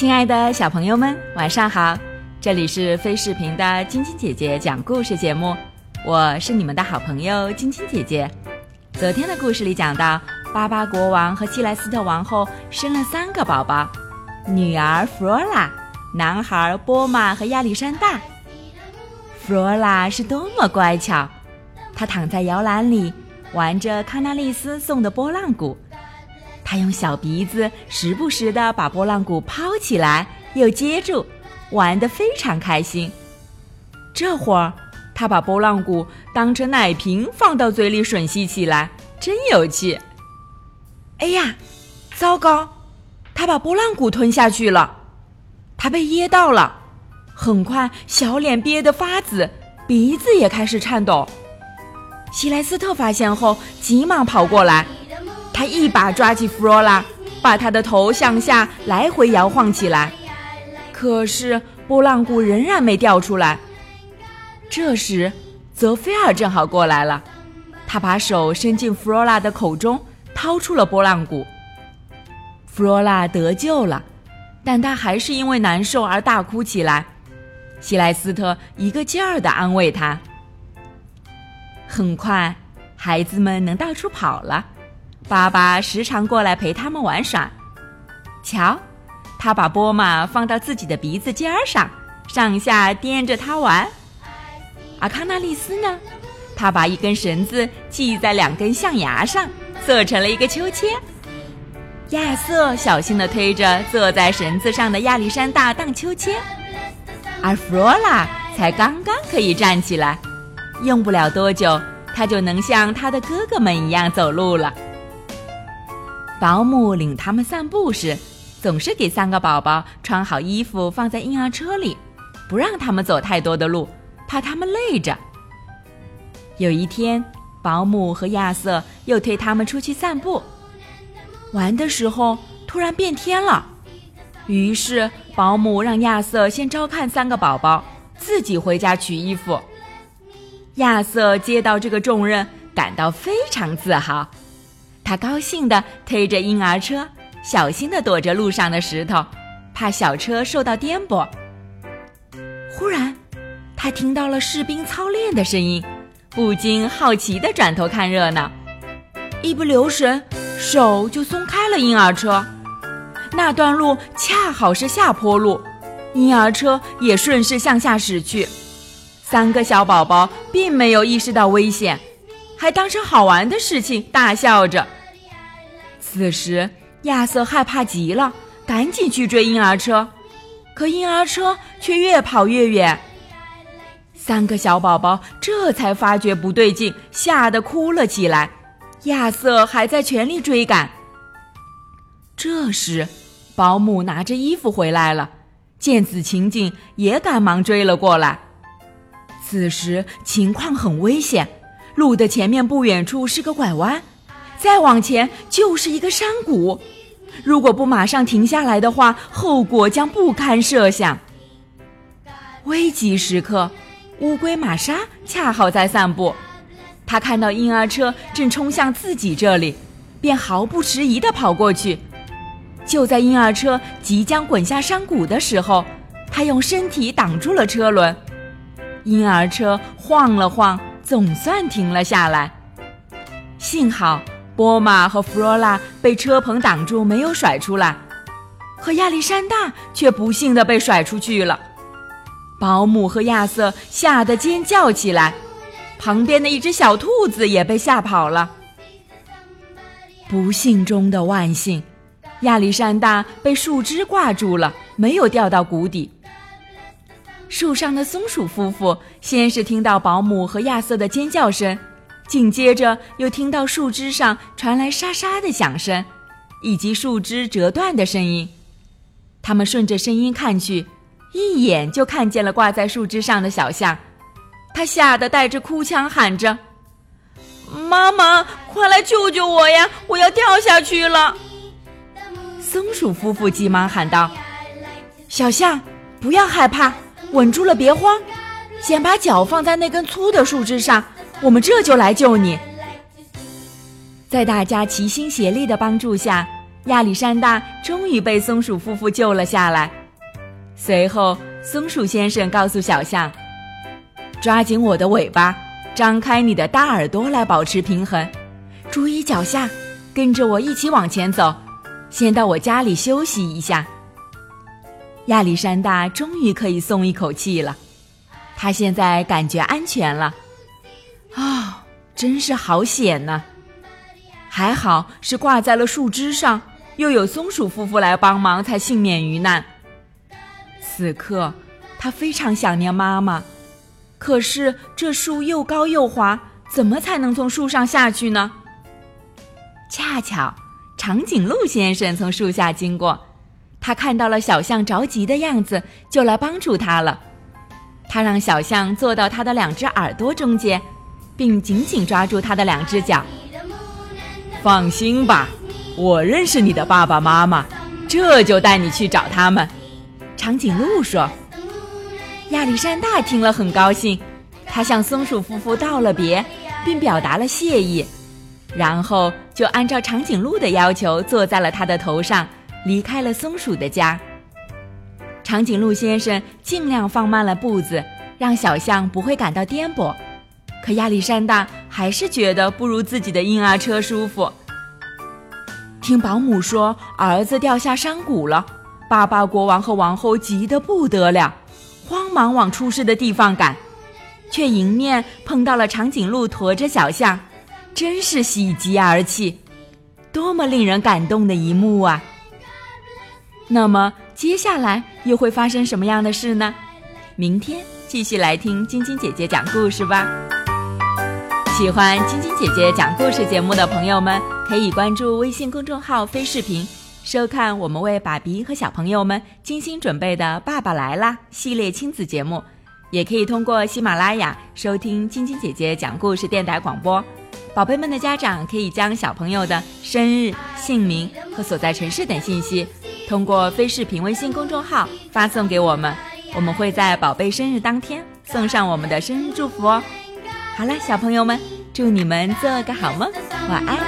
亲爱的小朋友们，晚上好！这里是飞视频的晶晶姐姐讲故事节目，我是你们的好朋友晶晶姐姐。昨天的故事里讲到，巴巴国王和希莱斯特王后生了三个宝宝，女儿弗罗拉，男孩波马和亚历山大。弗罗拉是多么乖巧，她躺在摇篮里玩着康纳利斯送的拨浪鼓。他用小鼻子时不时地把拨浪鼓抛起来，又接住，玩得非常开心。这会儿，他把拨浪鼓当成奶瓶放到嘴里吮吸起来，真有趣。哎呀，糟糕！他把拨浪鼓吞下去了，他被噎到了。很快，小脸憋得发紫，鼻子也开始颤抖。希莱斯特发现后，急忙跑过来。他一把抓起弗罗拉，把她的头向下来回摇晃起来，可是拨浪鼓仍然没掉出来。这时，泽菲尔正好过来了，他把手伸进弗罗拉的口中，掏出了拨浪鼓。弗罗拉得救了，但她还是因为难受而大哭起来。希莱斯特一个劲儿地安慰她。很快，孩子们能到处跑了。爸爸时常过来陪他们玩耍。瞧，他把波马放到自己的鼻子尖上，上下颠着它玩。而康纳利斯呢，他把一根绳子系在两根象牙上，做成了一个秋千。亚瑟小心地推着坐在绳子上的亚历山大荡秋千，而弗罗拉才刚刚可以站起来，用不了多久，他就能像他的哥哥们一样走路了。保姆领他们散步时，总是给三个宝宝穿好衣服放在婴儿车里，不让他们走太多的路，怕他们累着。有一天，保姆和亚瑟又推他们出去散步，玩的时候突然变天了，于是保姆让亚瑟先照看三个宝宝，自己回家取衣服。亚瑟接到这个重任，感到非常自豪。他高兴地推着婴儿车，小心地躲着路上的石头，怕小车受到颠簸。忽然，他听到了士兵操练的声音，不禁好奇地转头看热闹。一不留神，手就松开了婴儿车。那段路恰好是下坡路，婴儿车也顺势向下驶去。三个小宝宝并没有意识到危险，还当成好玩的事情大笑着。此时，亚瑟害怕极了，赶紧去追婴儿车，可婴儿车却越跑越远。三个小宝宝这才发觉不对劲，吓得哭了起来。亚瑟还在全力追赶。这时，保姆拿着衣服回来了，见此情景，也赶忙追了过来。此时情况很危险，路的前面不远处是个拐弯。再往前就是一个山谷，如果不马上停下来的话，后果将不堪设想。危急时刻，乌龟玛莎恰好在散步，他看到婴儿车正冲向自己这里，便毫不迟疑地跑过去。就在婴儿车即将滚下山谷的时候，他用身体挡住了车轮，婴儿车晃了晃，总算停了下来。幸好。波马和弗罗拉被车棚挡住，没有甩出来，可亚历山大却不幸地被甩出去了。保姆和亚瑟吓得尖叫起来，旁边的一只小兔子也被吓跑了。不幸中的万幸，亚历山大被树枝挂住了，没有掉到谷底。树上的松鼠夫妇先是听到保姆和亚瑟的尖叫声。紧接着又听到树枝上传来沙沙的响声，以及树枝折断的声音。他们顺着声音看去，一眼就看见了挂在树枝上的小象。他吓得带着哭腔喊着：“妈妈，快来救救我呀！我要掉下去了！”松鼠夫妇急忙喊道：“小象，不要害怕，稳住了，别慌，先把脚放在那根粗的树枝上。”我们这就来救你。在大家齐心协力的帮助下，亚历山大终于被松鼠夫妇救了下来。随后，松鼠先生告诉小象：“抓紧我的尾巴，张开你的大耳朵来保持平衡，注意脚下，跟着我一起往前走。先到我家里休息一下。”亚历山大终于可以松一口气了，他现在感觉安全了。真是好险呐！还好是挂在了树枝上，又有松鼠夫妇来帮忙，才幸免于难。此刻，他非常想念妈妈，可是这树又高又滑，怎么才能从树上下去呢？恰巧，长颈鹿先生从树下经过。他看到了小象着急的样子，就来帮助他了。他让小象坐到他的两只耳朵中间，并紧紧抓住他的两只脚。放心吧，我认识你的爸爸妈妈，这就带你去找他们。长颈鹿说。亚历山大听了很高兴，他向松鼠夫妇道了别，并表达了谢意，然后就按照长颈鹿的要求坐在了他的头上。离开了松鼠的家，长颈鹿先生尽量放慢了步子，让小象不会感到颠簸。可亚历山大还是觉得不如自己的婴儿车舒服。听保姆说儿子掉下山谷了，巴巴国王和王后急得不得了，慌忙往出事的地方赶，却迎面碰到了长颈鹿驮着小象，真是喜极而泣，多么令人感动的一幕啊！那么接下来又会发生什么样的事呢？明天继续来听晶晶姐姐讲故事吧。喜欢晶晶姐姐讲故事节目的朋友们，可以关注微信公众号“飞视频”，收看我们为爸比和小朋友们精心准备的《爸爸来啦》系列亲子节目。也可以通过喜马拉雅收听晶晶姐姐讲故事电台广播。宝贝们的家长可以将小朋友的生日、姓名和所在城市等信息。通过非视频微信公众号发送给我们，我们会在宝贝生日当天送上我们的生日祝福哦。好了，小朋友们，祝你们做个好梦，晚安。